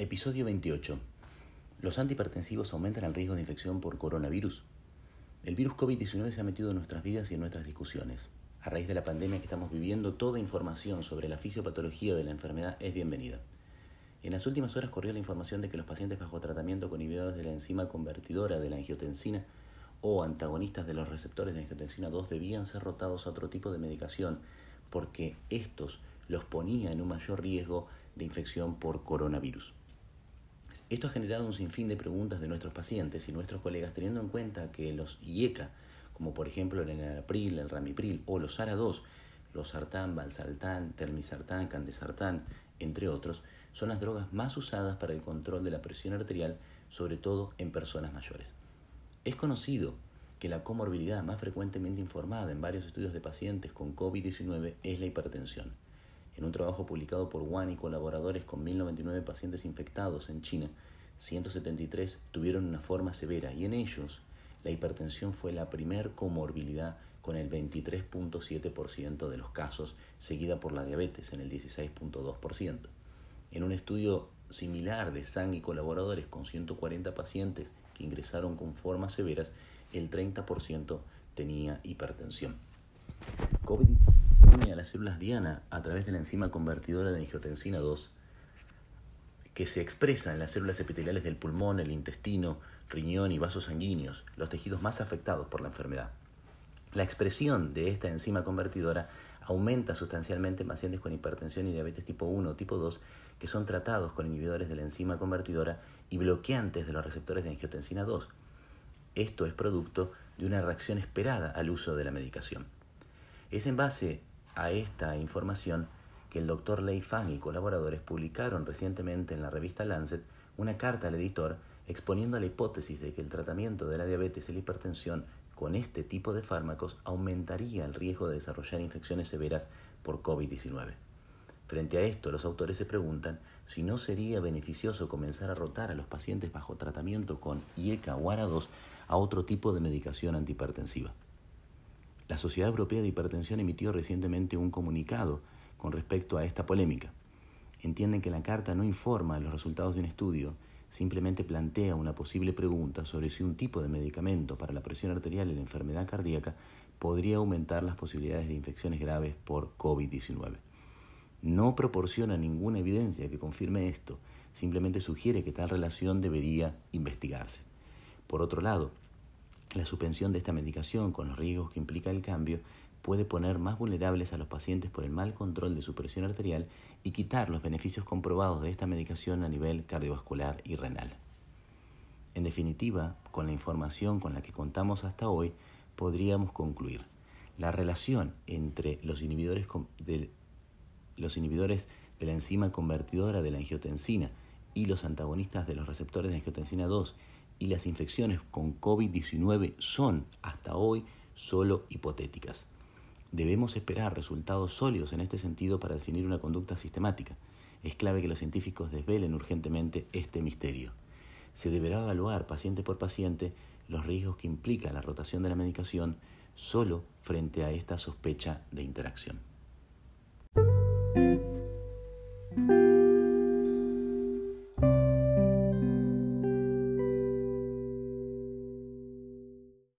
Episodio 28. ¿Los antihipertensivos aumentan el riesgo de infección por coronavirus? El virus COVID-19 se ha metido en nuestras vidas y en nuestras discusiones. A raíz de la pandemia que estamos viviendo, toda información sobre la fisiopatología de la enfermedad es bienvenida. En las últimas horas corrió la información de que los pacientes bajo tratamiento con inhibidores de la enzima convertidora de la angiotensina o antagonistas de los receptores de angiotensina 2 debían ser rotados a otro tipo de medicación porque estos los ponía en un mayor riesgo de infección por coronavirus. Esto ha generado un sinfín de preguntas de nuestros pacientes y nuestros colegas teniendo en cuenta que los IECA, como por ejemplo el enalapril, el ramipril o los ARA2, los sartán, valsartán, termisartán, candesartán, entre otros, son las drogas más usadas para el control de la presión arterial, sobre todo en personas mayores. Es conocido que la comorbilidad más frecuentemente informada en varios estudios de pacientes con COVID-19 es la hipertensión. En un trabajo publicado por Wan y colaboradores con 1099 pacientes infectados en China, 173 tuvieron una forma severa y en ellos la hipertensión fue la primer comorbilidad con el 23.7% de los casos, seguida por la diabetes en el 16.2%. En un estudio similar de Sang y colaboradores con 140 pacientes que ingresaron con formas severas, el 30% tenía hipertensión. COVID a las células diana a través de la enzima convertidora de angiotensina 2 que se expresa en las células epiteliales del pulmón, el intestino, riñón y vasos sanguíneos, los tejidos más afectados por la enfermedad. La expresión de esta enzima convertidora aumenta sustancialmente en pacientes con hipertensión y diabetes tipo 1 o tipo 2 que son tratados con inhibidores de la enzima convertidora y bloqueantes de los receptores de angiotensina 2. Esto es producto de una reacción esperada al uso de la medicación. Es en base a esta información que el doctor Lei Fang y colaboradores publicaron recientemente en la revista Lancet una carta al editor exponiendo la hipótesis de que el tratamiento de la diabetes y la hipertensión con este tipo de fármacos aumentaría el riesgo de desarrollar infecciones severas por COVID-19. Frente a esto, los autores se preguntan si no sería beneficioso comenzar a rotar a los pacientes bajo tratamiento con IECA o ARA2 a otro tipo de medicación antihipertensiva. La Sociedad Europea de Hipertensión emitió recientemente un comunicado con respecto a esta polémica. Entienden que la carta no informa los resultados de un estudio, simplemente plantea una posible pregunta sobre si un tipo de medicamento para la presión arterial y la enfermedad cardíaca podría aumentar las posibilidades de infecciones graves por COVID-19. No proporciona ninguna evidencia que confirme esto, simplemente sugiere que tal relación debería investigarse. Por otro lado, la suspensión de esta medicación, con los riesgos que implica el cambio, puede poner más vulnerables a los pacientes por el mal control de su presión arterial y quitar los beneficios comprobados de esta medicación a nivel cardiovascular y renal. En definitiva, con la información con la que contamos hasta hoy, podríamos concluir la relación entre los inhibidores de, los inhibidores de la enzima convertidora de la angiotensina y los antagonistas de los receptores de angiotensina 2 y las infecciones con COVID-19 son hasta hoy solo hipotéticas. Debemos esperar resultados sólidos en este sentido para definir una conducta sistemática. Es clave que los científicos desvelen urgentemente este misterio. Se deberá evaluar paciente por paciente los riesgos que implica la rotación de la medicación solo frente a esta sospecha de interacción.